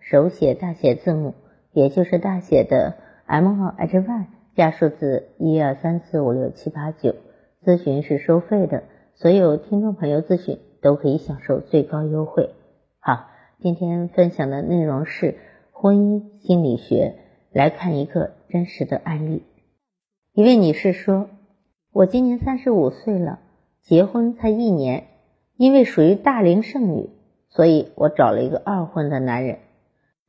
手写大写字母，也就是大写的 M 号 H Y 加数字一二三四五六七八九。咨询是收费的，所有听众朋友咨询都可以享受最高优惠。好，今天分享的内容是婚姻心理学，来看一个真实的案例。一位女士说：“我今年三十五岁了，结婚才一年。”因为属于大龄剩女，所以我找了一个二婚的男人。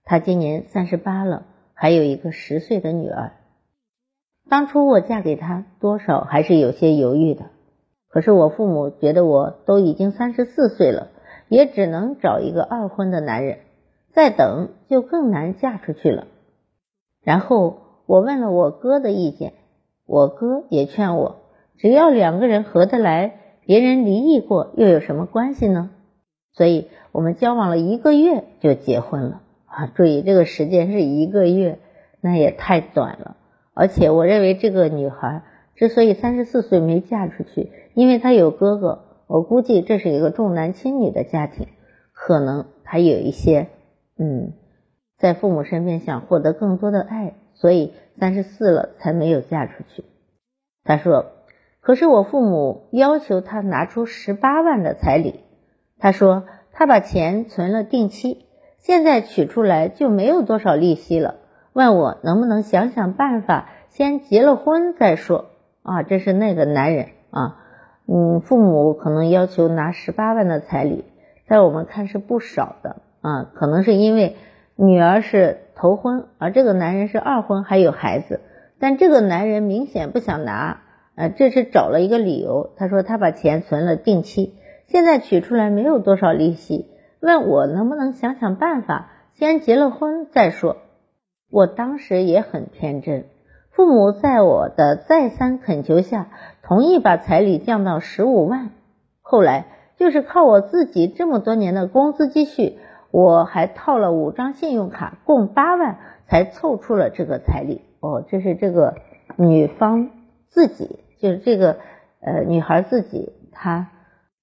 他今年三十八了，还有一个十岁的女儿。当初我嫁给他，多少还是有些犹豫的。可是我父母觉得我都已经三十四岁了，也只能找一个二婚的男人。再等就更难嫁出去了。然后我问了我哥的意见，我哥也劝我，只要两个人合得来。别人离异过又有什么关系呢？所以我们交往了一个月就结婚了啊！注意这个时间是一个月，那也太短了。而且我认为这个女孩之所以三十四岁没嫁出去，因为她有哥哥。我估计这是一个重男轻女的家庭，可能她有一些嗯，在父母身边想获得更多的爱，所以三十四了才没有嫁出去。她说。可是我父母要求他拿出十八万的彩礼，他说他把钱存了定期，现在取出来就没有多少利息了，问我能不能想想办法，先结了婚再说。啊，这是那个男人啊，嗯，父母可能要求拿十八万的彩礼，在我们看是不少的啊，可能是因为女儿是头婚，而这个男人是二婚还有孩子，但这个男人明显不想拿。呃，这是找了一个理由。他说他把钱存了定期，现在取出来没有多少利息，问我能不能想想办法，先结了婚再说。我当时也很天真，父母在我的再三恳求下，同意把彩礼降到十五万。后来就是靠我自己这么多年的工资积蓄，我还套了五张信用卡，共八万，才凑出了这个彩礼。哦，这是这个女方。自己就是这个呃女孩自己，她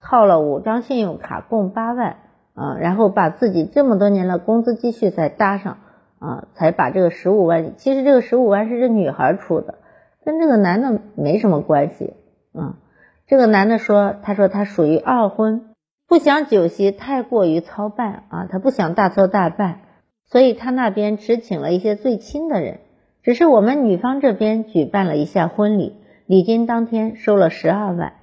套了五张信用卡，共八万啊，然后把自己这么多年的工资积蓄再搭上啊，才把这个十五万。其实这个十五万是这女孩出的，跟这个男的没什么关系啊。这个男的说，他说他属于二婚，不想酒席太过于操办啊，他不想大操大办，所以他那边只请了一些最亲的人。只是我们女方这边举办了一下婚礼，礼金当天收了十二万，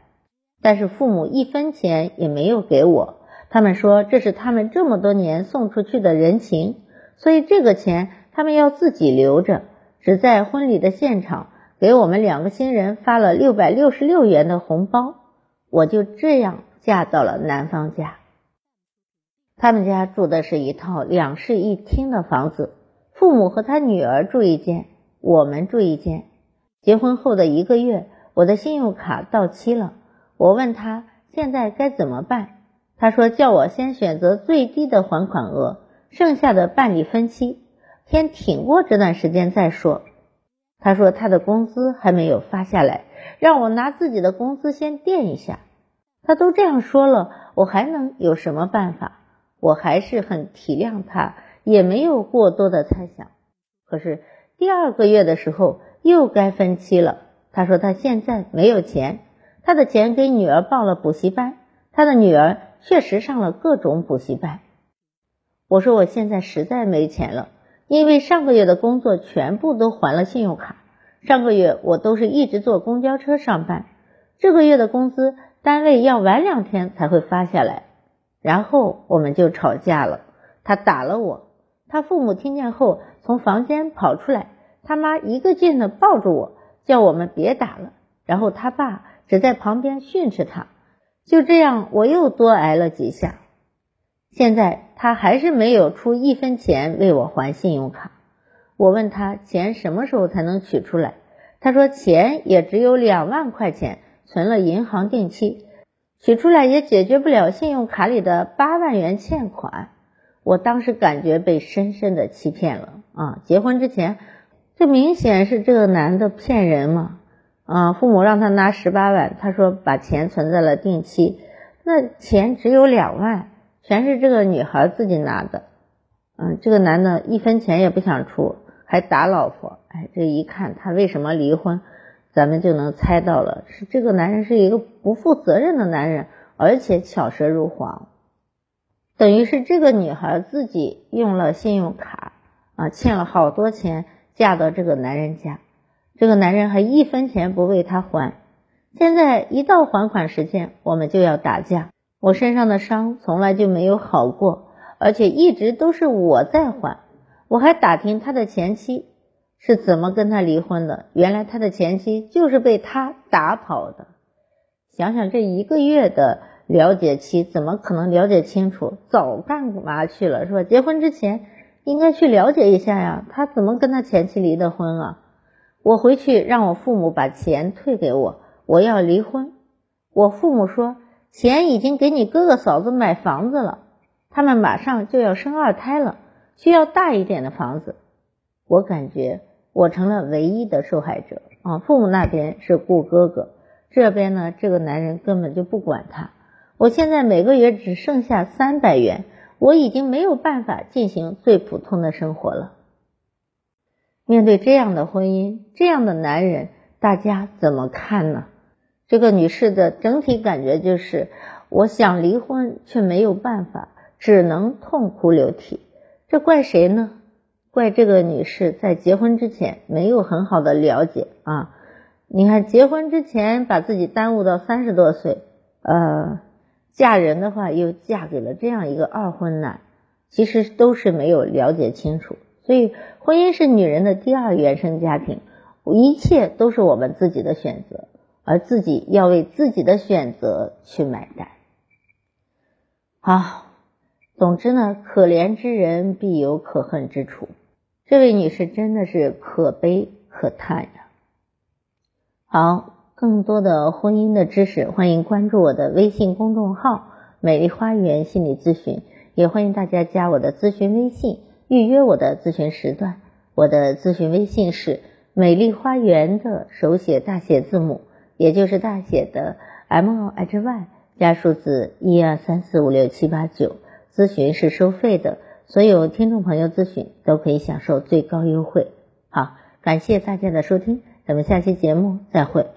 但是父母一分钱也没有给我，他们说这是他们这么多年送出去的人情，所以这个钱他们要自己留着，只在婚礼的现场给我们两个新人发了六百六十六元的红包，我就这样嫁到了男方家。他们家住的是一套两室一厅的房子，父母和他女儿住一间。我们住一间。结婚后的一个月，我的信用卡到期了。我问他现在该怎么办，他说叫我先选择最低的还款额，剩下的办理分期，先挺过这段时间再说。他说他的工资还没有发下来，让我拿自己的工资先垫一下。他都这样说了，我还能有什么办法？我还是很体谅他，也没有过多的猜想。可是。第二个月的时候又该分期了，他说他现在没有钱，他的钱给女儿报了补习班，他的女儿确实上了各种补习班。我说我现在实在没钱了，因为上个月的工作全部都还了信用卡，上个月我都是一直坐公交车上班，这个月的工资单位要晚两天才会发下来，然后我们就吵架了，他打了我。他父母听见后，从房间跑出来，他妈一个劲的抱住我，叫我们别打了。然后他爸只在旁边训斥他。就这样，我又多挨了几下。现在他还是没有出一分钱为我还信用卡。我问他钱什么时候才能取出来？他说钱也只有两万块钱，存了银行定期，取出来也解决不了信用卡里的八万元欠款。我当时感觉被深深的欺骗了啊！结婚之前，这明显是这个男的骗人嘛啊！父母让他拿十八万，他说把钱存在了定期，那钱只有两万，全是这个女孩自己拿的。嗯，这个男的一分钱也不想出。还打老婆，哎，这一看他为什么离婚，咱们就能猜到了，是这个男人是一个不负责任的男人，而且巧舌如簧，等于是这个女孩自己用了信用卡啊，欠了好多钱，嫁到这个男人家，这个男人还一分钱不为她还，现在一到还款时间，我们就要打架，我身上的伤从来就没有好过，而且一直都是我在还。我还打听他的前妻是怎么跟他离婚的，原来他的前妻就是被他打跑的。想想这一个月的了解期，怎么可能了解清楚？早干嘛去了是吧？结婚之前应该去了解一下呀，他怎么跟他前妻离的婚啊？我回去让我父母把钱退给我，我要离婚。我父母说钱已经给你哥哥嫂子买房子了，他们马上就要生二胎了。需要大一点的房子，我感觉我成了唯一的受害者啊！父母那边是顾哥哥，这边呢，这个男人根本就不管他。我现在每个月只剩下三百元，我已经没有办法进行最普通的生活了。面对这样的婚姻，这样的男人，大家怎么看呢？这个女士的整体感觉就是，我想离婚却没有办法，只能痛哭流涕。这怪谁呢？怪这个女士在结婚之前没有很好的了解啊！你看，结婚之前把自己耽误到三十多岁，呃，嫁人的话又嫁给了这样一个二婚男，其实都是没有了解清楚。所以，婚姻是女人的第二原生家庭，一切都是我们自己的选择，而自己要为自己的选择去买单。好。总之呢，可怜之人必有可恨之处。这位女士真的是可悲可叹呀。好，更多的婚姻的知识，欢迎关注我的微信公众号“美丽花园心理咨询”，也欢迎大家加我的咨询微信，预约我的咨询时段。我的咨询微信是“美丽花园”的手写大写字母，也就是大写的 M O H Y 加数字一二三四五六七八九。咨询是收费的，所有听众朋友咨询都可以享受最高优惠。好，感谢大家的收听，咱们下期节目再会。